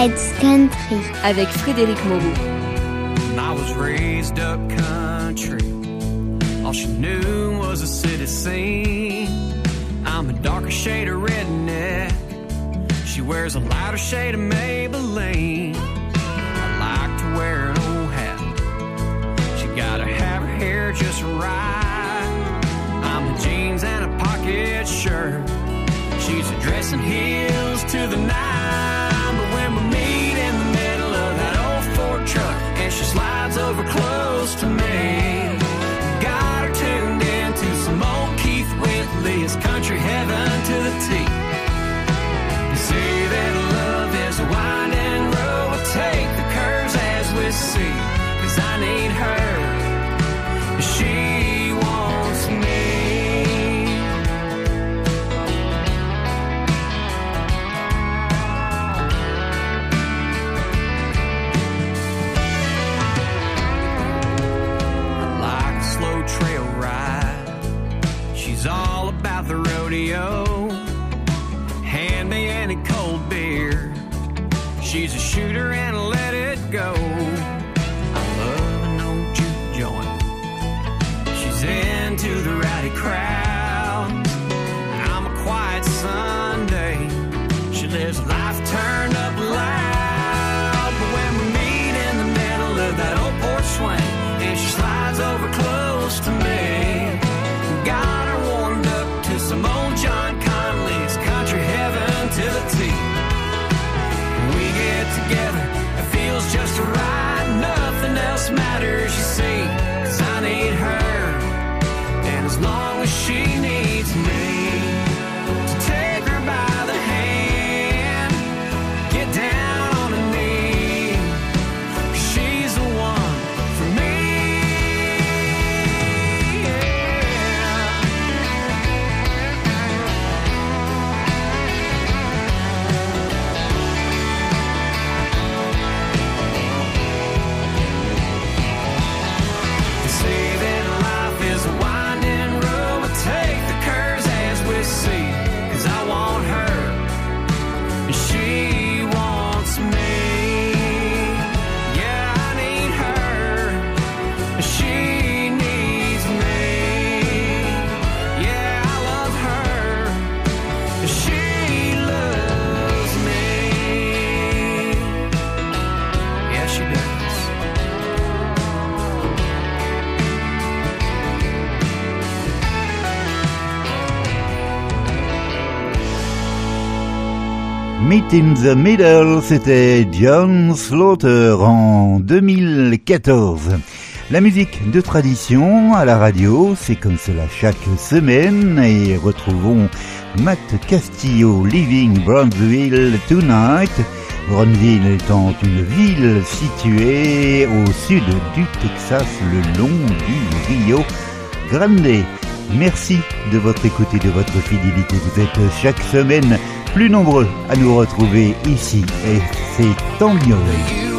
Let's Country avec Frédéric Moreau. I was raised up country. All she knew was a city scene. I'm a darker shade of redneck. She wears a lighter shade of Maybelline. I like to wear an old hat. She gotta have her hair just right. I'm a jeans and a pocket shirt. She's a dress and heels to the nine. We meet in the middle of that old Ford truck, and she slides over close to me, In the Middle, c'était John Slaughter en 2014. La musique de tradition à la radio, c'est comme cela chaque semaine et retrouvons Matt Castillo Living Brownsville Tonight. Brownsville étant une ville située au sud du Texas le long du Rio Grande. Merci de votre écoute et de votre fidélité. Vous êtes chaque semaine plus nombreux à nous retrouver ici et c'est tant mieux.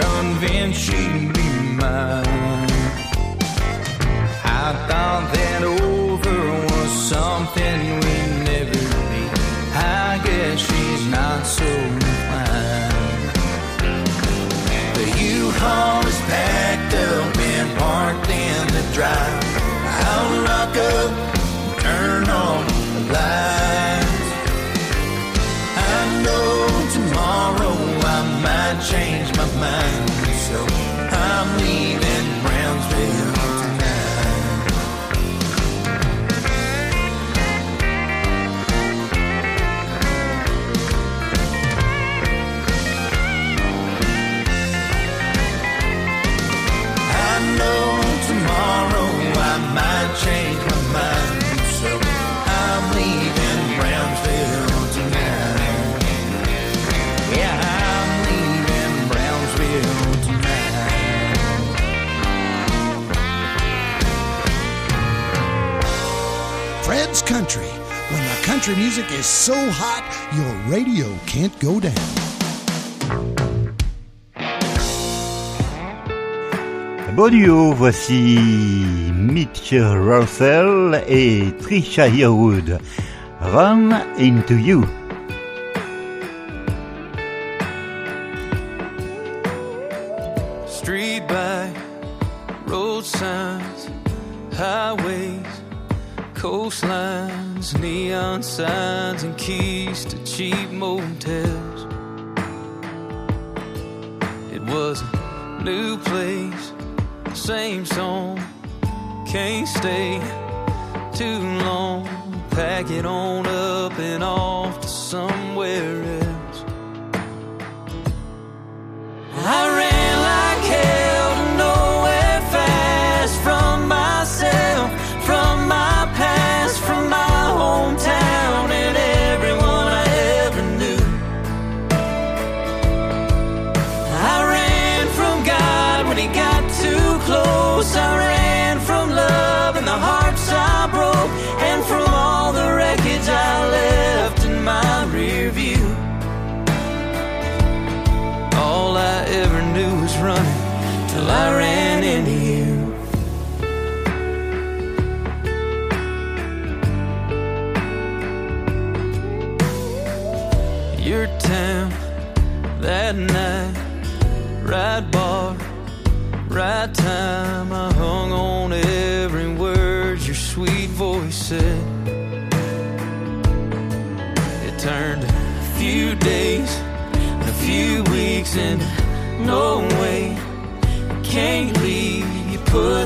convinced she'd be mine. Country music is so hot, your radio can't go down. Bon duo, voici Mitch Rossell et Trisha Yearwood. Run into you. cheap motels. It was a new place, same song. Can't stay too long. Pack it on up and off to somewhere else.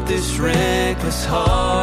this reckless heart.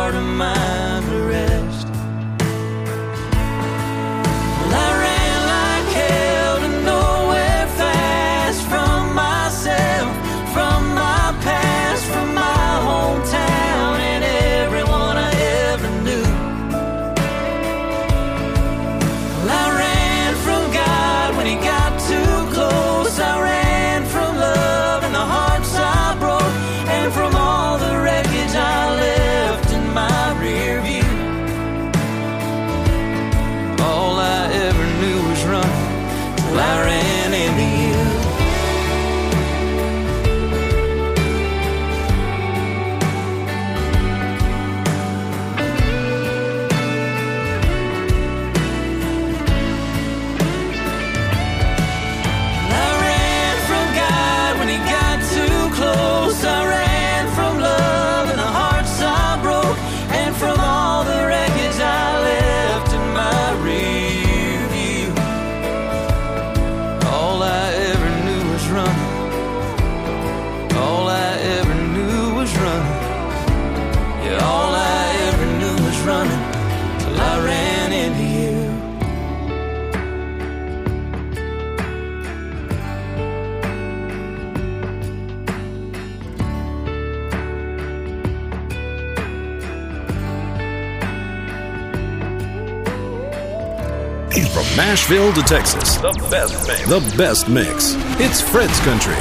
Nashville to Texas. The best mix. The best mix. It's Fred's Country.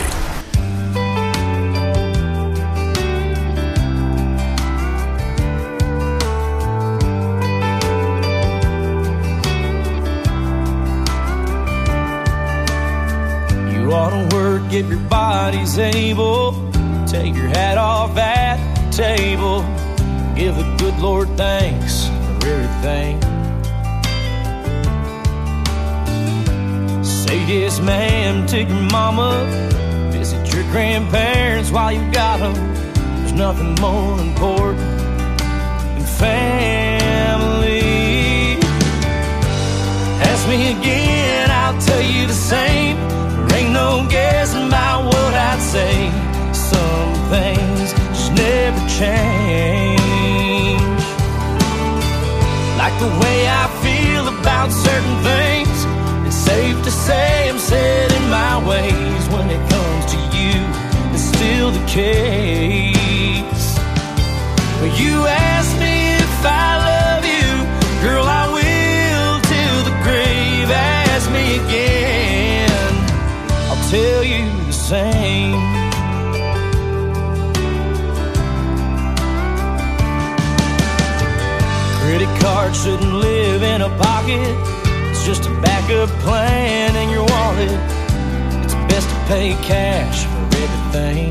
You ought to work if your body's able. Take your hat off at the table. Give the good Lord thanks for everything yes, ma'am, to your mama. Visit your grandparents while you got them. There's nothing more important than family. Ask me again, I'll tell you the same. There ain't no guessing about what I'd say. Some things just never change. Like the way I feel about certain things. Safe to say I'm set in my ways when it comes to you. It's still the case. You ask me if I love you, girl. I will till the grave. Ask me again, I'll tell you the same. Credit card shouldn't live in a pocket. It's just a backup plan in your wallet. It's best to pay cash for everything.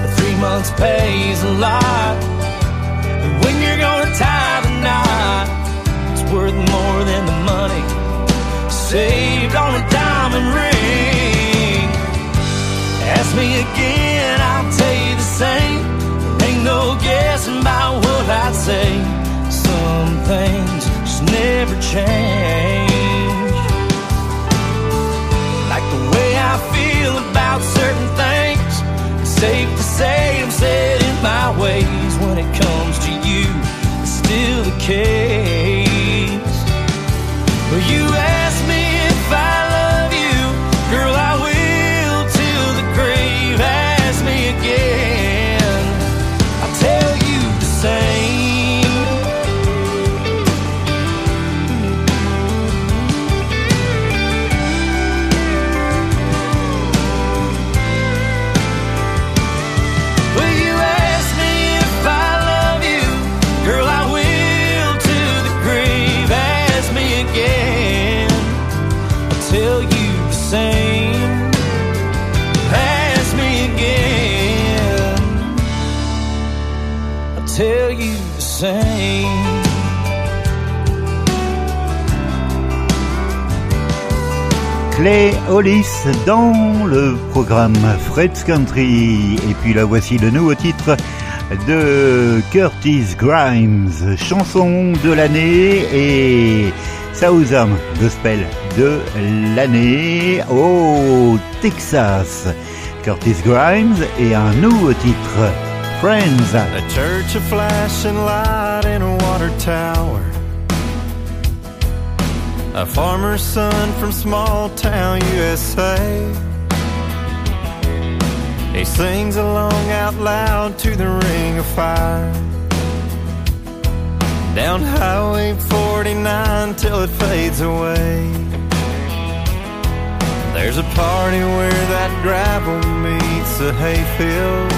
The three months pays a lot. But when you're gonna tie the knot, it's worth more than the money saved on a diamond ring. Ask me again, I'll tell you the same. Ain't no guessing about what I'd say. Things just never change. Like the way I feel about certain things. It's safe to say I'm set in my ways when it comes to you. It's still the case. Dans le programme Fred's Country. Et puis là voici le nouveau titre de Curtis Grimes, chanson de l'année et Southern Gospel de l'année au Texas. Curtis Grimes et un nouveau titre, Friends. Church of light water tower. A farmer's son from small town USA. He sings along out loud to the ring of fire. Down Highway 49 till it fades away. There's a party where that gravel meets the hayfield.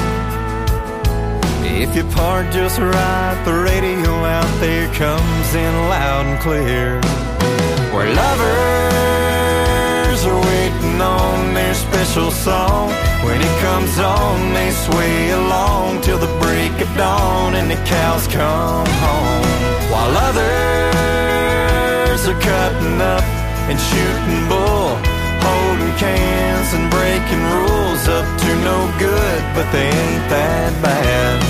If you park just right, the radio out there comes in loud and clear. Where lovers are waiting on their special song. When it comes on, they sway along till the break of dawn and the cows come home. While others are cutting up and shooting bull, holding cans and breaking rules up to no good, but they ain't that bad.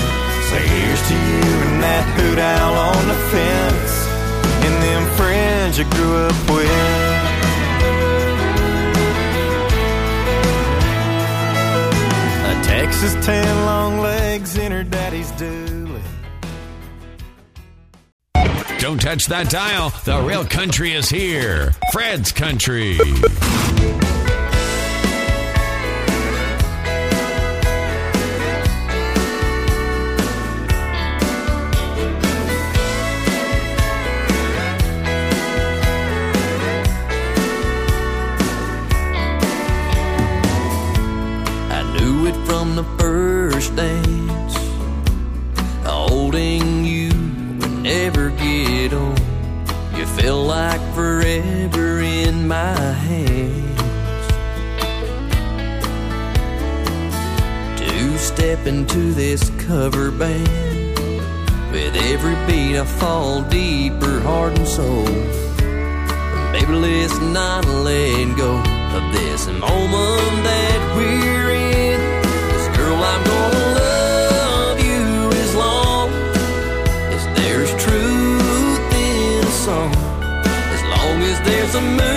So here's to you and that hoot owl on the fence and them friends you grew up with. A Texas tan long legs in her daddy's dually. Don't touch that dial. The real country is here. Fred's Country. feel like forever in my hands. To step into this cover band. With every beat, I fall deeper, heart and soul. Baby, let's not let go of this moment that we're in. the moon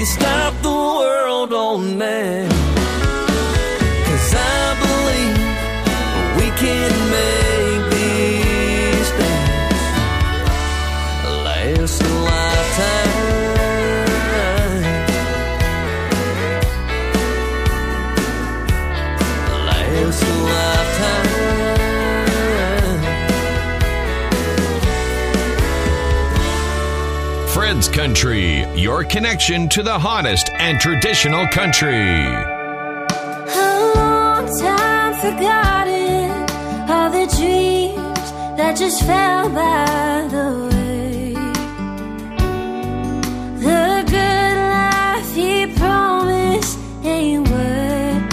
can stop the Country, your connection to the hottest and traditional country. A long time forgotten all the dreams that just fell by the way. The good life he promised ain't worth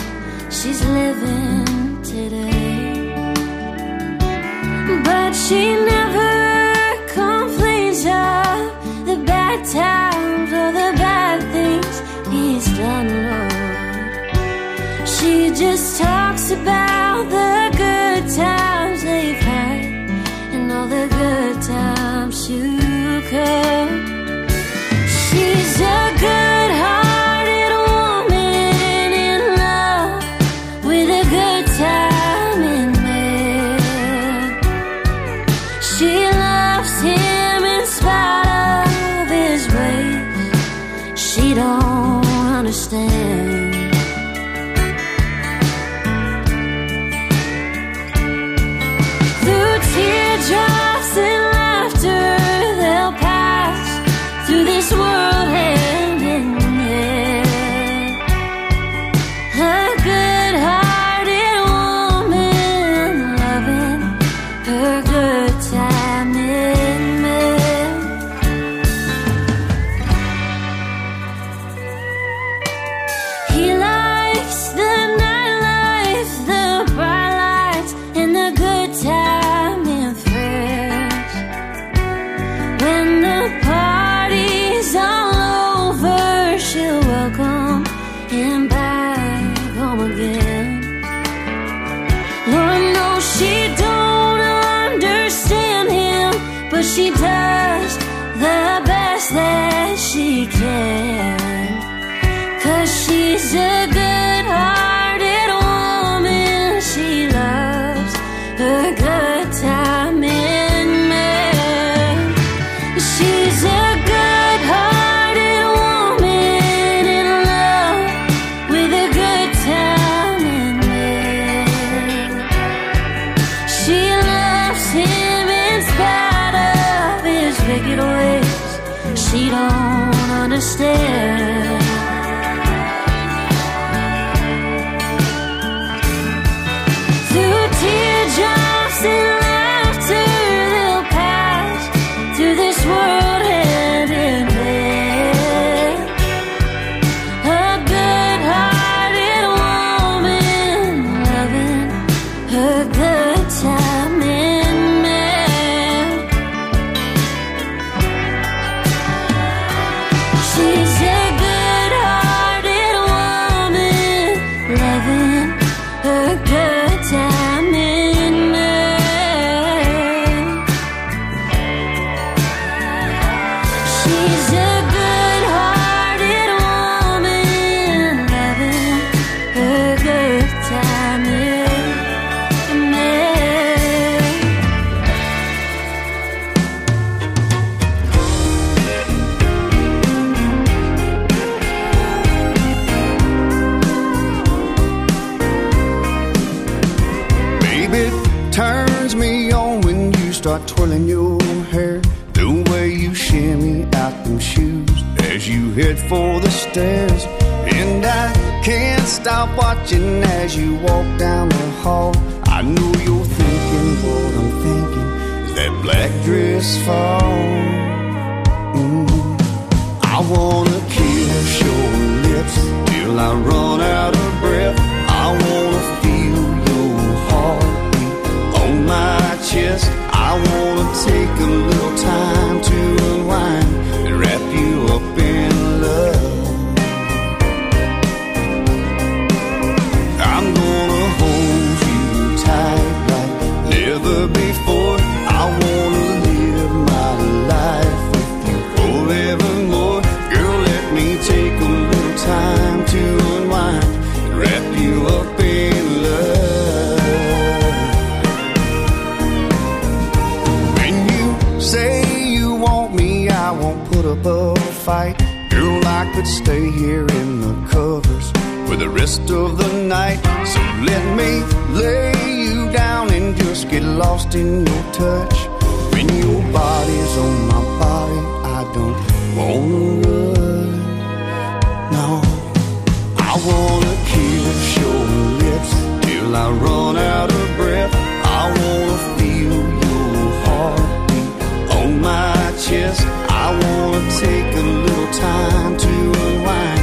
she's living today. But she us about the good times they've had and all the good times to come. through this world. stop watching as you walk down the hall. I know you're thinking what I'm thinking. Is that black dress fall? up a fight. Girl, I could stay here in the covers for the rest of the night. So let me lay you down and just get lost in your touch. When your body's on my body, I don't wanna run. No, I wanna kiss your lips till I run out of breath. I wanna feel your heartbeat on my chest. I wanna take a little time to unwind.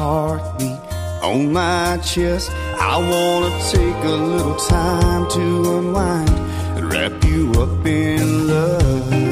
heartbeat on my chest. I wanna take a little time to unwind and wrap you up in love.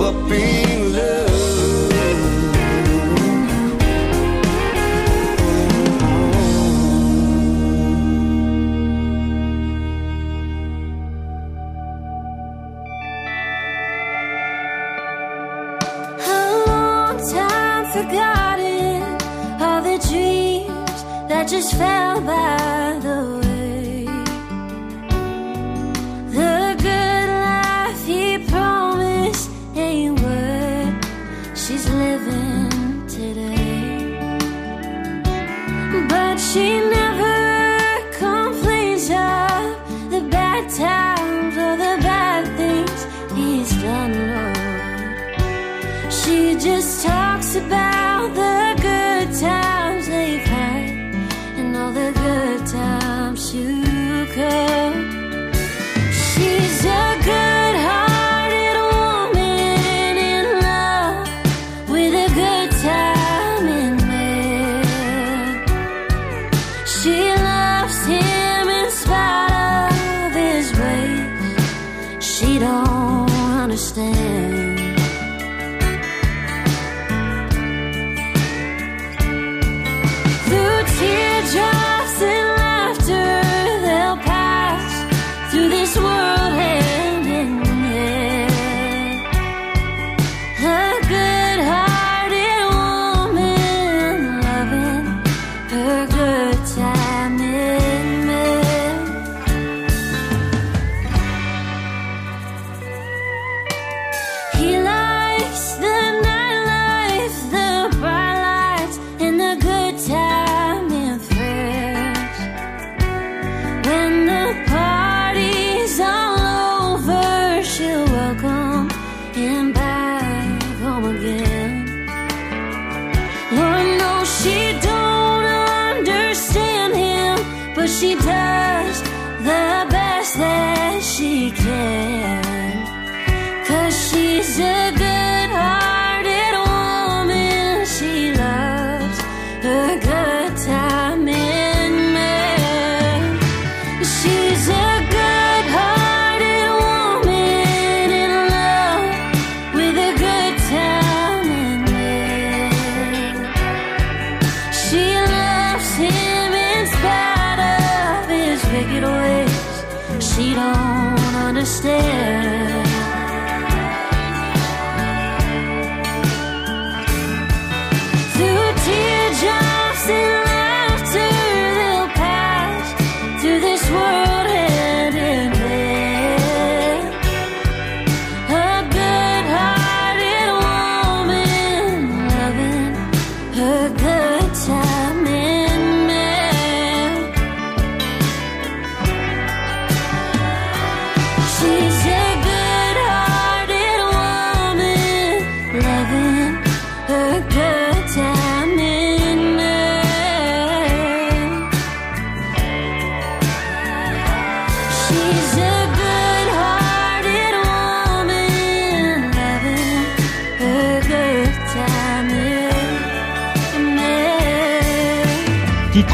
up in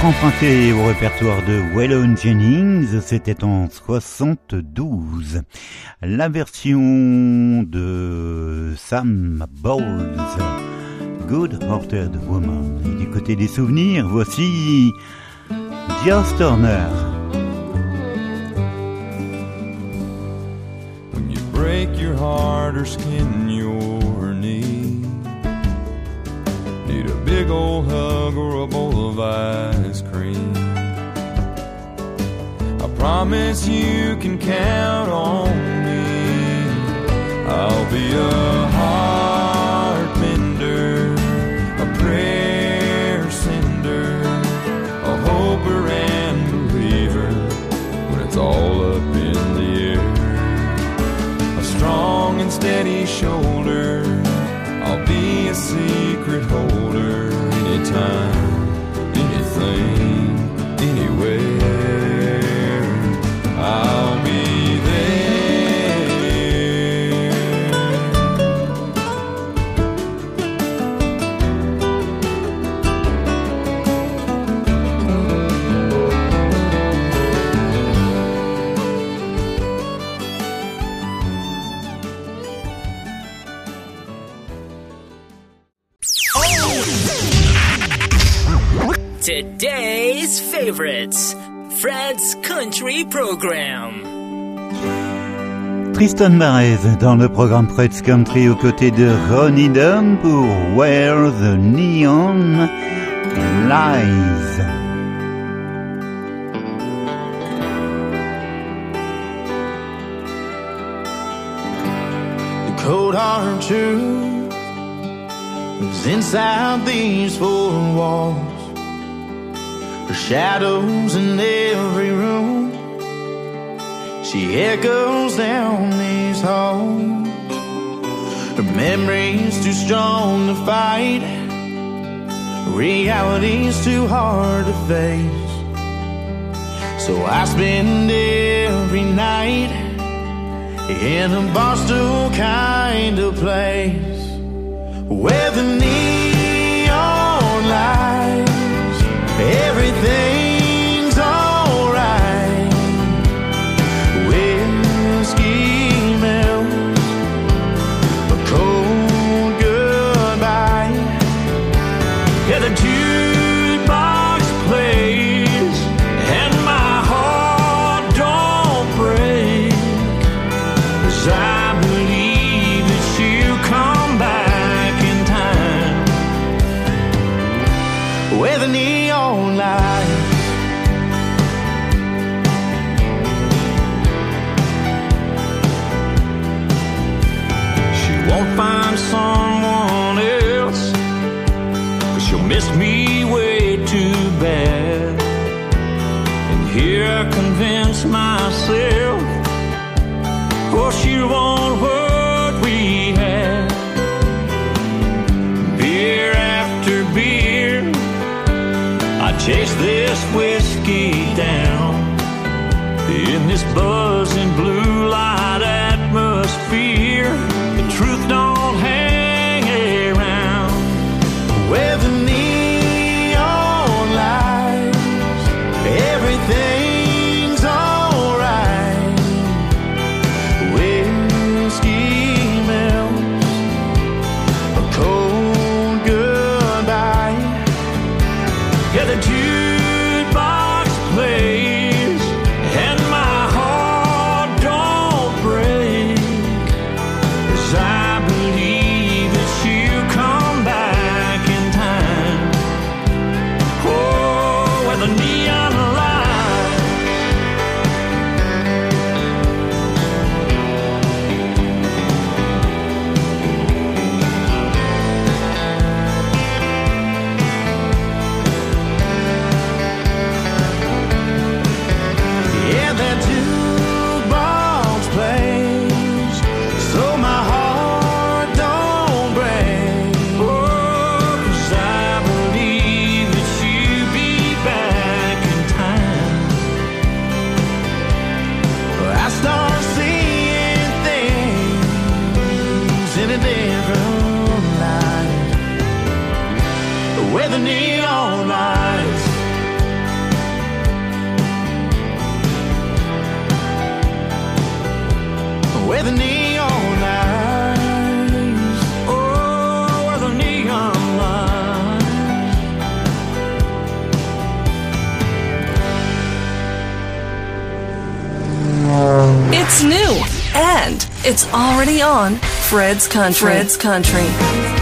Emprunté au répertoire de Waylon Jennings, c'était en 72. La version de Sam Bowles, Good Hearted Woman. Et du côté des souvenirs, voici Joss Turner. Big old hug or a bowl of ice cream. I promise you can count on me. I'll be a heart mender, a prayer sender, a hoper and believer when it's all up in the air a strong and steady shoulder. I'll be a secret holder anytime, anything, Favorites. Fred's Country Program. Tristan Marez dans le programme Fred's Country aux côtés de Ronnie Dunn pour Where the Neon Lies. The cold hard truth is inside these four walls. Her shadows in every room. She echoes down these halls. Her memory's too strong to fight. Reality's too hard to face. So I spend every night in a Barstool kind of place where the neon lights, convince myself, oh, she won't what we had. Beer after beer, I chase this whiskey down in this buzzing It's new and it's already on Fred's Country. Fred's Country.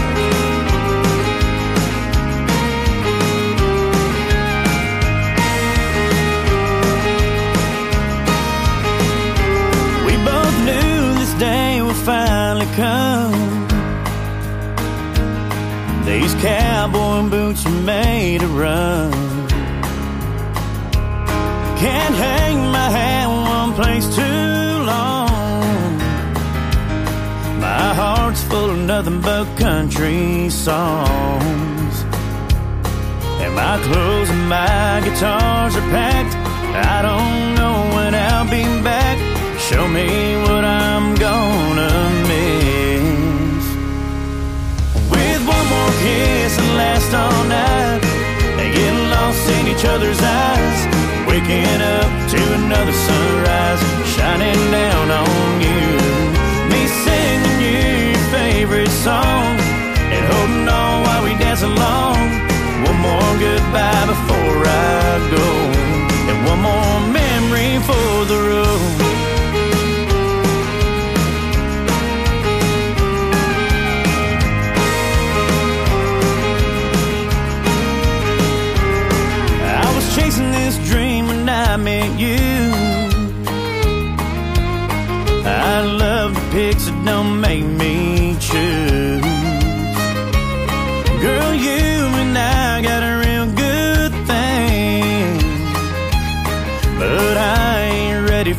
Cowboy boots are made to run. Can't hang my hat one place too long. My heart's full of nothing but country songs. And my clothes and my guitars are packed. I don't know when I'll be back. Show me what I'm gonna last all night. And get lost in each other's eyes. Waking up to another sunrise. Shining down on you. Me singing your favorite song. And holding on while we dance along. One more goodbye before I go. And one more memory for the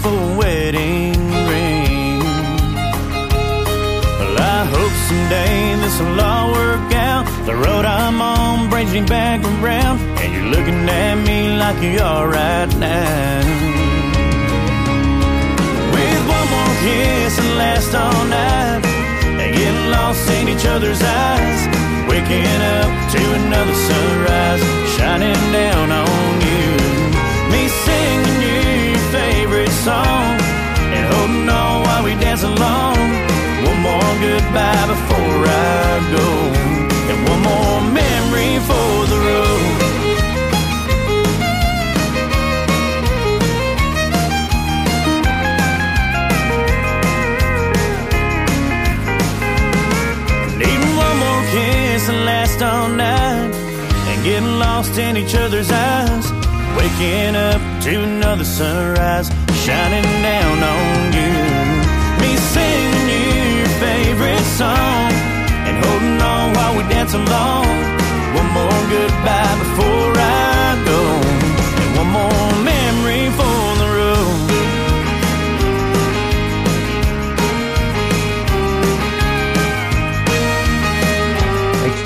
a wedding ring. Well, I hope someday this'll all work out. The road I'm on brings me back around, and your looking at me like you are right now. With one more kiss and last all night, and getting lost in each other's eyes, waking up to another sunrise, shining down on song, and holding on while we dance along. One more goodbye before I go, and one more memory for the road. Needing one more kiss and last all night, and getting lost in each other's eyes. Waking up to another sunrise, shining down on you. Me singing your favorite song, and holding on while we dance along. One more goodbye before I go, and one more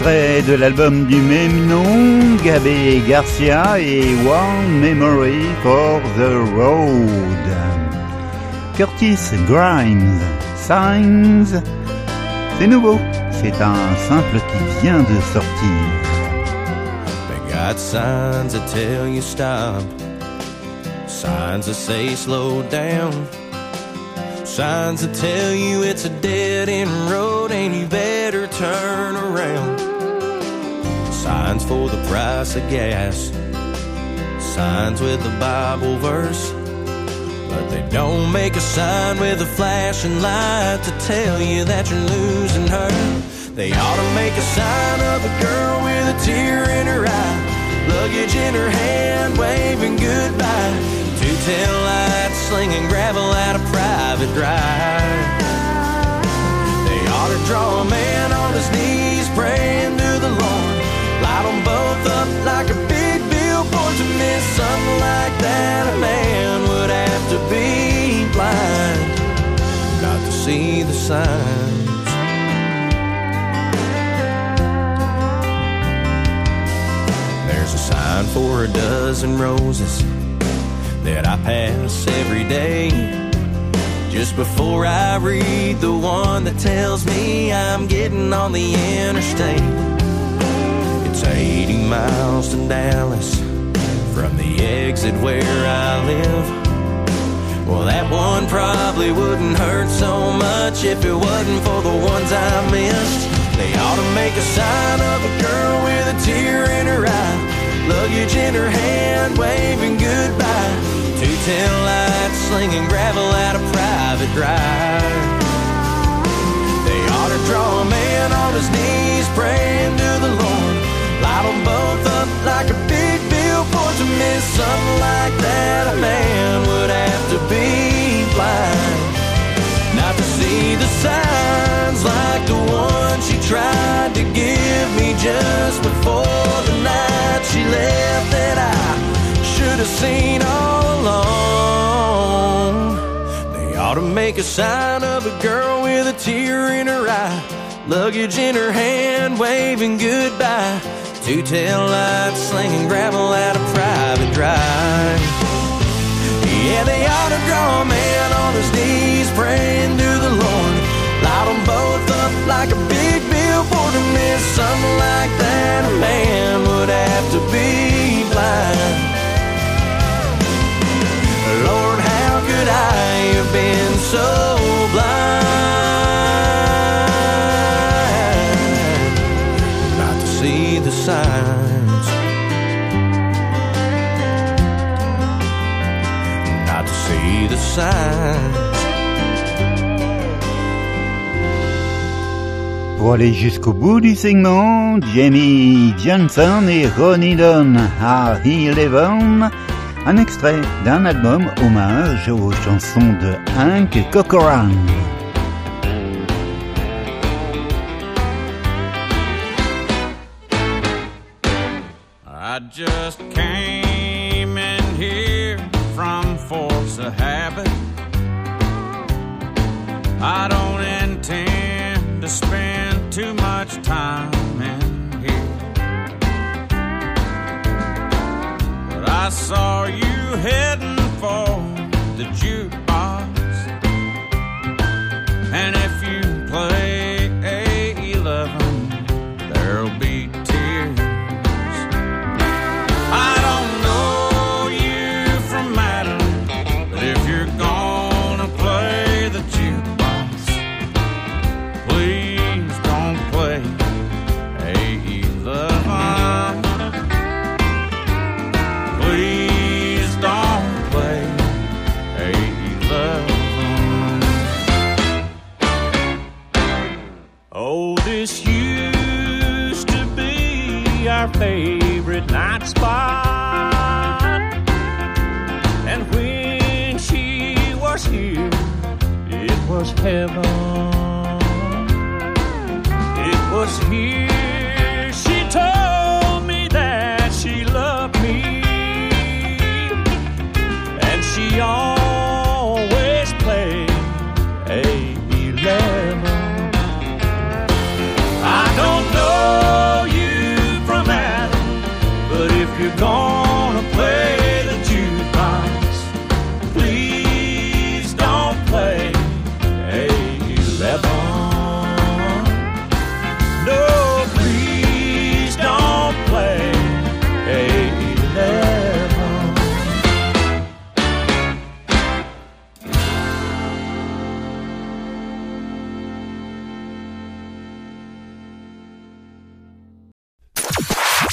Extrait de l'album du même nom, Gabé Garcia et One Memory for the Road. Curtis Grimes, Signs, c'est nouveau, c'est un simple qui vient de sortir. They got signs that tell you stop, signs that say slow down, signs that tell you it's a dead end road and you better turn around. Signs for the price of gas, signs with the Bible verse. But they don't make a sign with a flashing light to tell you that you're losing her. They ought to make a sign of a girl with a tear in her eye, luggage in her hand, waving goodbye. Two-tail lights slinging gravel at a private drive. They ought to draw a man on his knees, praying both up like a big billboard to miss something like that. A man would have to be blind not to see the signs. There's a sign for a dozen roses that I pass every day. Just before I read the one that tells me I'm getting on the interstate. It's 80 miles to Dallas from the exit where I live. Well, that one probably wouldn't hurt so much if it wasn't for the ones I missed. They ought to make a sign of a girl with a tear in her eye, luggage in her hand, waving goodbye. Two-tail lights slinging gravel at a private drive. Something like that. A man would have to be blind not to see the signs like the one she tried to give me just before the night she left that I should have seen all along. They ought to make a sign of a girl with a tear in her eye, luggage in her hand, waving goodbye. Two-tail lights slinging gravel at a private drive. Yeah, they ought to draw a man on his knees, praying to the Lord. Light them both up like a big billboard to miss something like that. A man would have to be blind. Lord, how could I have been so blind Pour aller jusqu'au bout du segment, Jamie Johnson et Ronnie Dunn à Eleven, un extrait d'un album hommage aux chansons de Hank Cochran. Of habit. I don't intend to spend too much time in here. But I saw you heading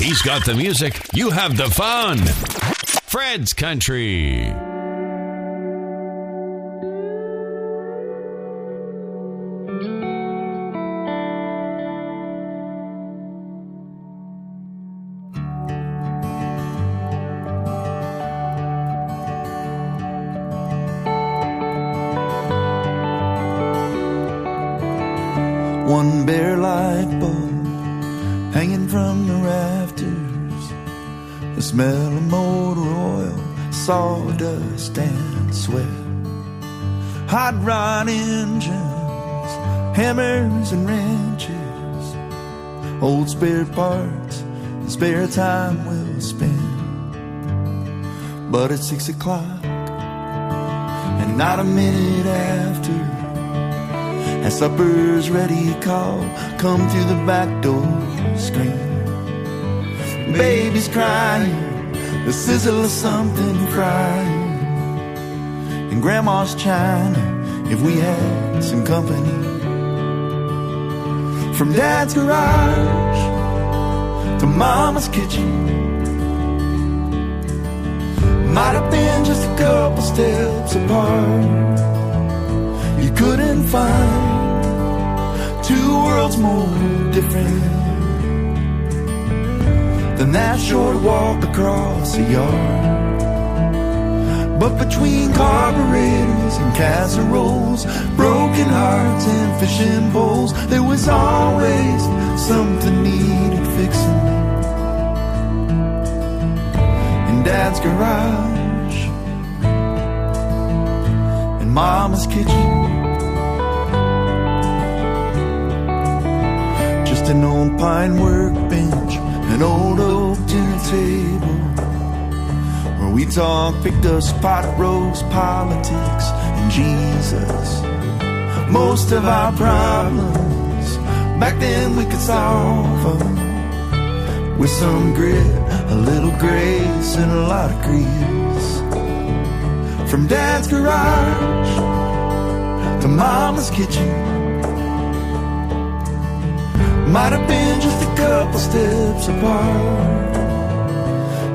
He's got the music. You have the fun. Fred's Country. Time we'll spend. But it's six o'clock, and not a minute after. As supper's ready, call, come through the back door, scream. Baby's crying, the sizzle of something crying. And grandma's china, if we had some company. From dad's garage to mama's kitchen. Might have been just a couple steps apart. You couldn't find two worlds more different than that short walk across the yard. But between carburetors and casseroles, broken hearts and fishing poles, there was always something needed fixing. In Dad's garage and Mama's kitchen. Just an old pine workbench, an old oak dinner table. Where we talk, picked us pot roast, politics, Jesus. Most of our problems, back then we could solve them. With some grit, a little grace, and a lot of grease. From dad's garage to mama's kitchen. Might have been just a couple steps apart.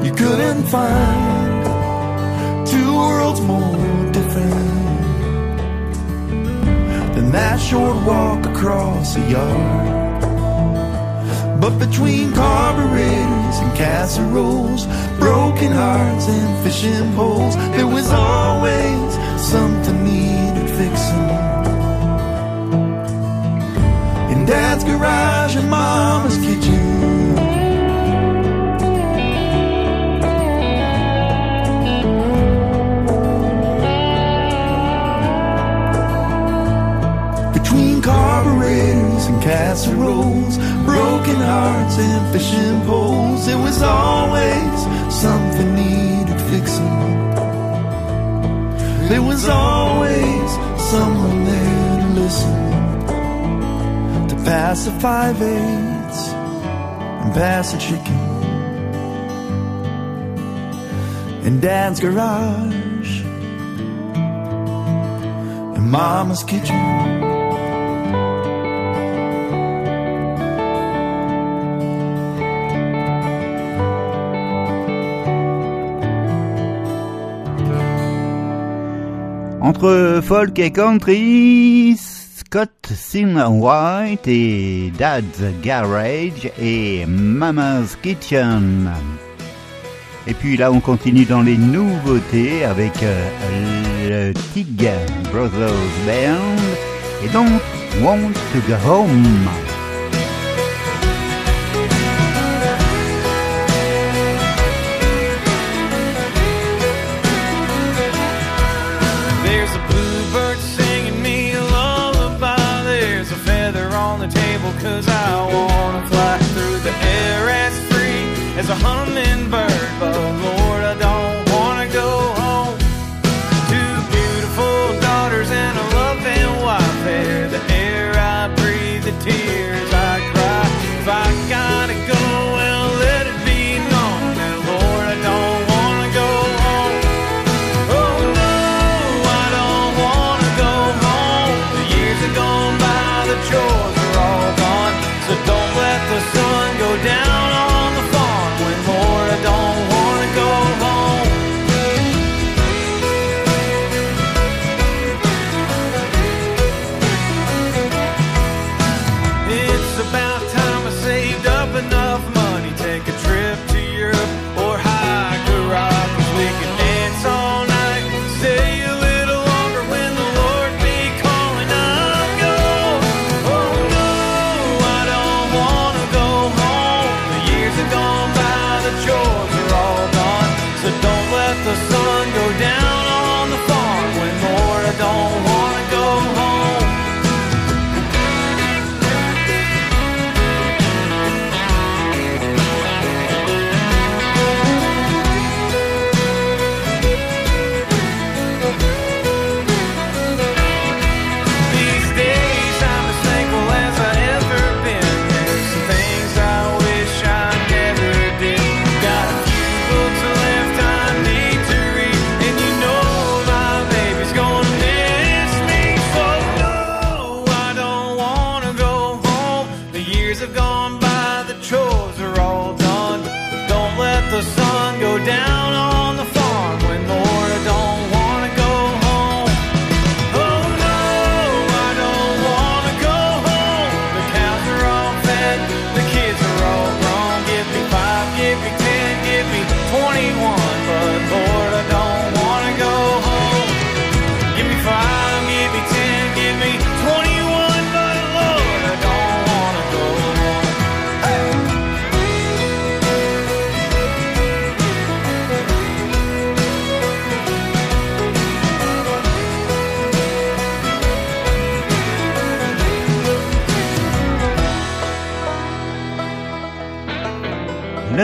You couldn't find two worlds more different that short walk across the yard. But between carburetors and casseroles, broken hearts and fishing poles, there was always something needed fixing. In dad's garage and mama's kitchen. And casseroles, broken hearts and fishing poles, It was always something needed fixing. there was always someone there to listen. To pass the five eighths and pass a chicken. In Dad's garage, in Mama's kitchen. Entre folk et country, Scott Sin White et Dad's Garage et Mama's Kitchen. Et puis là, on continue dans les nouveautés avec euh, le Tig Brothers Band et Don't Want to Go Home.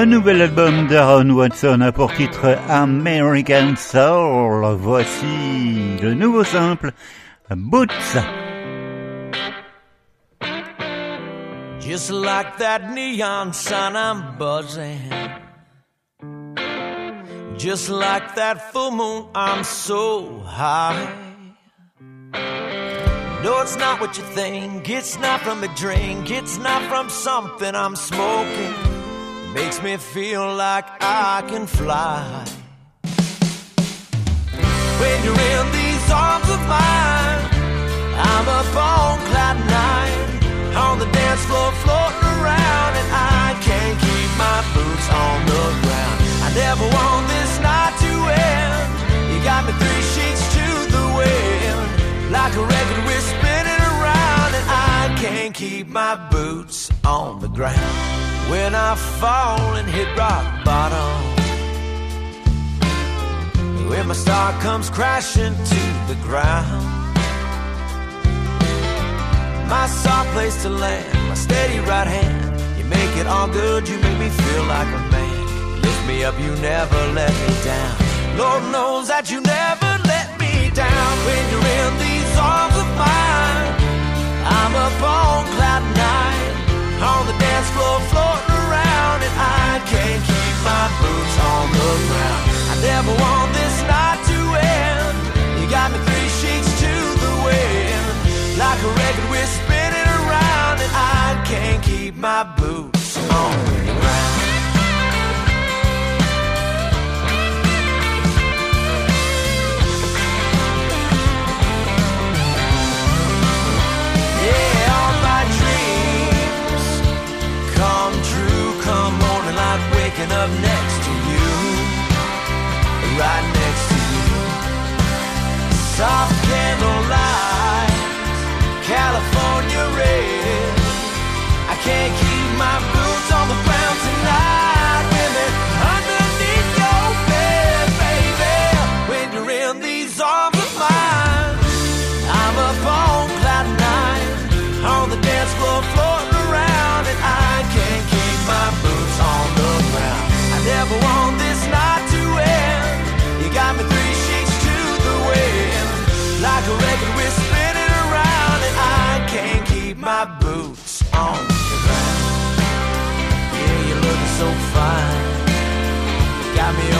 Le nouvel album d'Aaron Watson a pour titre American Soul. Voici le nouveau simple Boots. Just like that neon sign, I'm buzzing. Just like that full moon, I'm so high. No, it's not what you think. It's not from a drink. It's not from something I'm smoking. Makes me feel like I can fly. When you're in these arms of mine, I'm up on cloud nine. On the dance floor, floating around, and I can't keep my boots on the ground. I never want this night to end. You got me three sheets to the wind, like a record we're can't keep my boots on the ground. When I fall and hit rock bottom, when my star comes crashing to the ground. My soft place to land, my steady right hand. You make it all good, you make me feel like a man. You lift me up, you never let me down. Lord knows that you never let me down when you're in these arms of mine. I'm up on cloud nine, on the dance floor floating around, and I can't keep my boots on the ground. I never want this night to end. You got me three sheets to the wind, like a record we're spinning around, and I can't keep my boots waking up next to you, right next to you. Soft candlelight, California red. I can't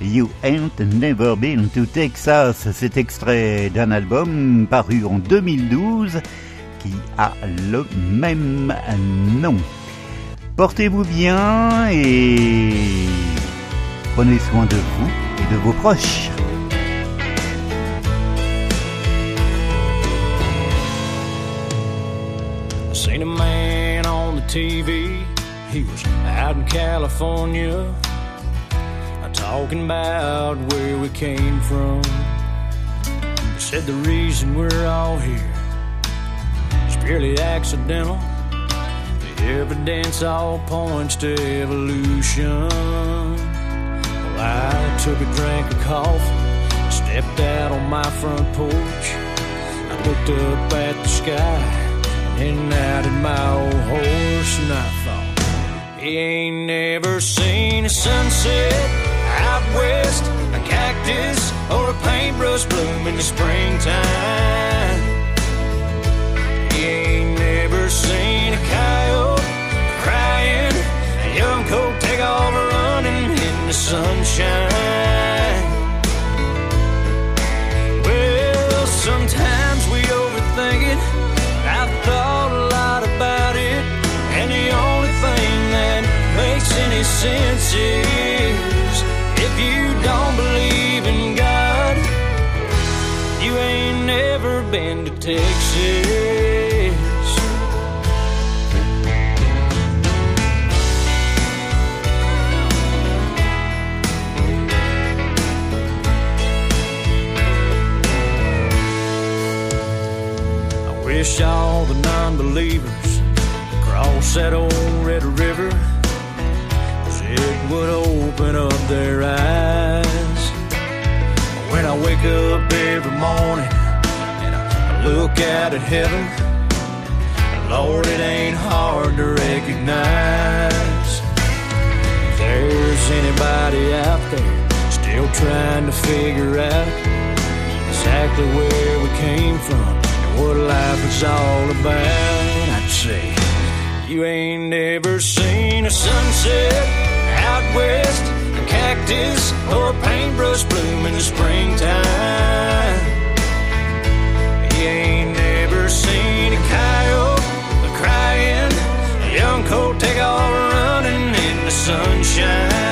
You Ain't Never Been to Texas. Cet extrait d'un album paru en 2012 qui a le même nom. Portez-vous bien et prenez soin de vous et de vos proches. TV. He was out in California, talking about where we came from. He said the reason we're all here is purely accidental. The evidence all points to evolution. Well, I took a drink of coffee, stepped out on my front porch. I looked up at the sky and out at my old horse, and I thought, he ain't never seen a sunset out west, a cactus or a paintbrush bloom in the springtime. He ain't never seen a coyote crying, a young colt take off running in the sunshine. Well, sometimes we overthink it. I've thought a lot about it, and the only thing that makes any sense is you don't believe in God, you ain't never been to Texas. I wish all the non-believers could cross that old Red River, would open up their eyes. I wake up every morning and I look out at heaven, Lord, it ain't hard to recognize. If there's anybody out there still trying to figure out exactly where we came from and what life is all about, I'd say you ain't never seen a sunset out west, cactus or a paintbrush bloom in the springtime. You ain't never seen a coyote crying, a young colt take off running in the sunshine.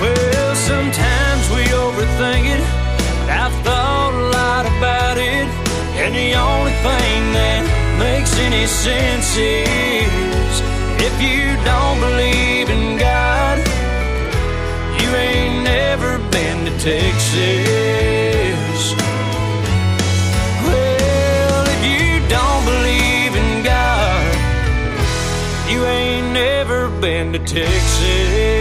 Well, sometimes we overthink it. but I've thought a lot about it, and the only thing that makes any sense is you don't believe in God, you ain't never been to Texas. Well, if you don't believe in God, you ain't never been to Texas.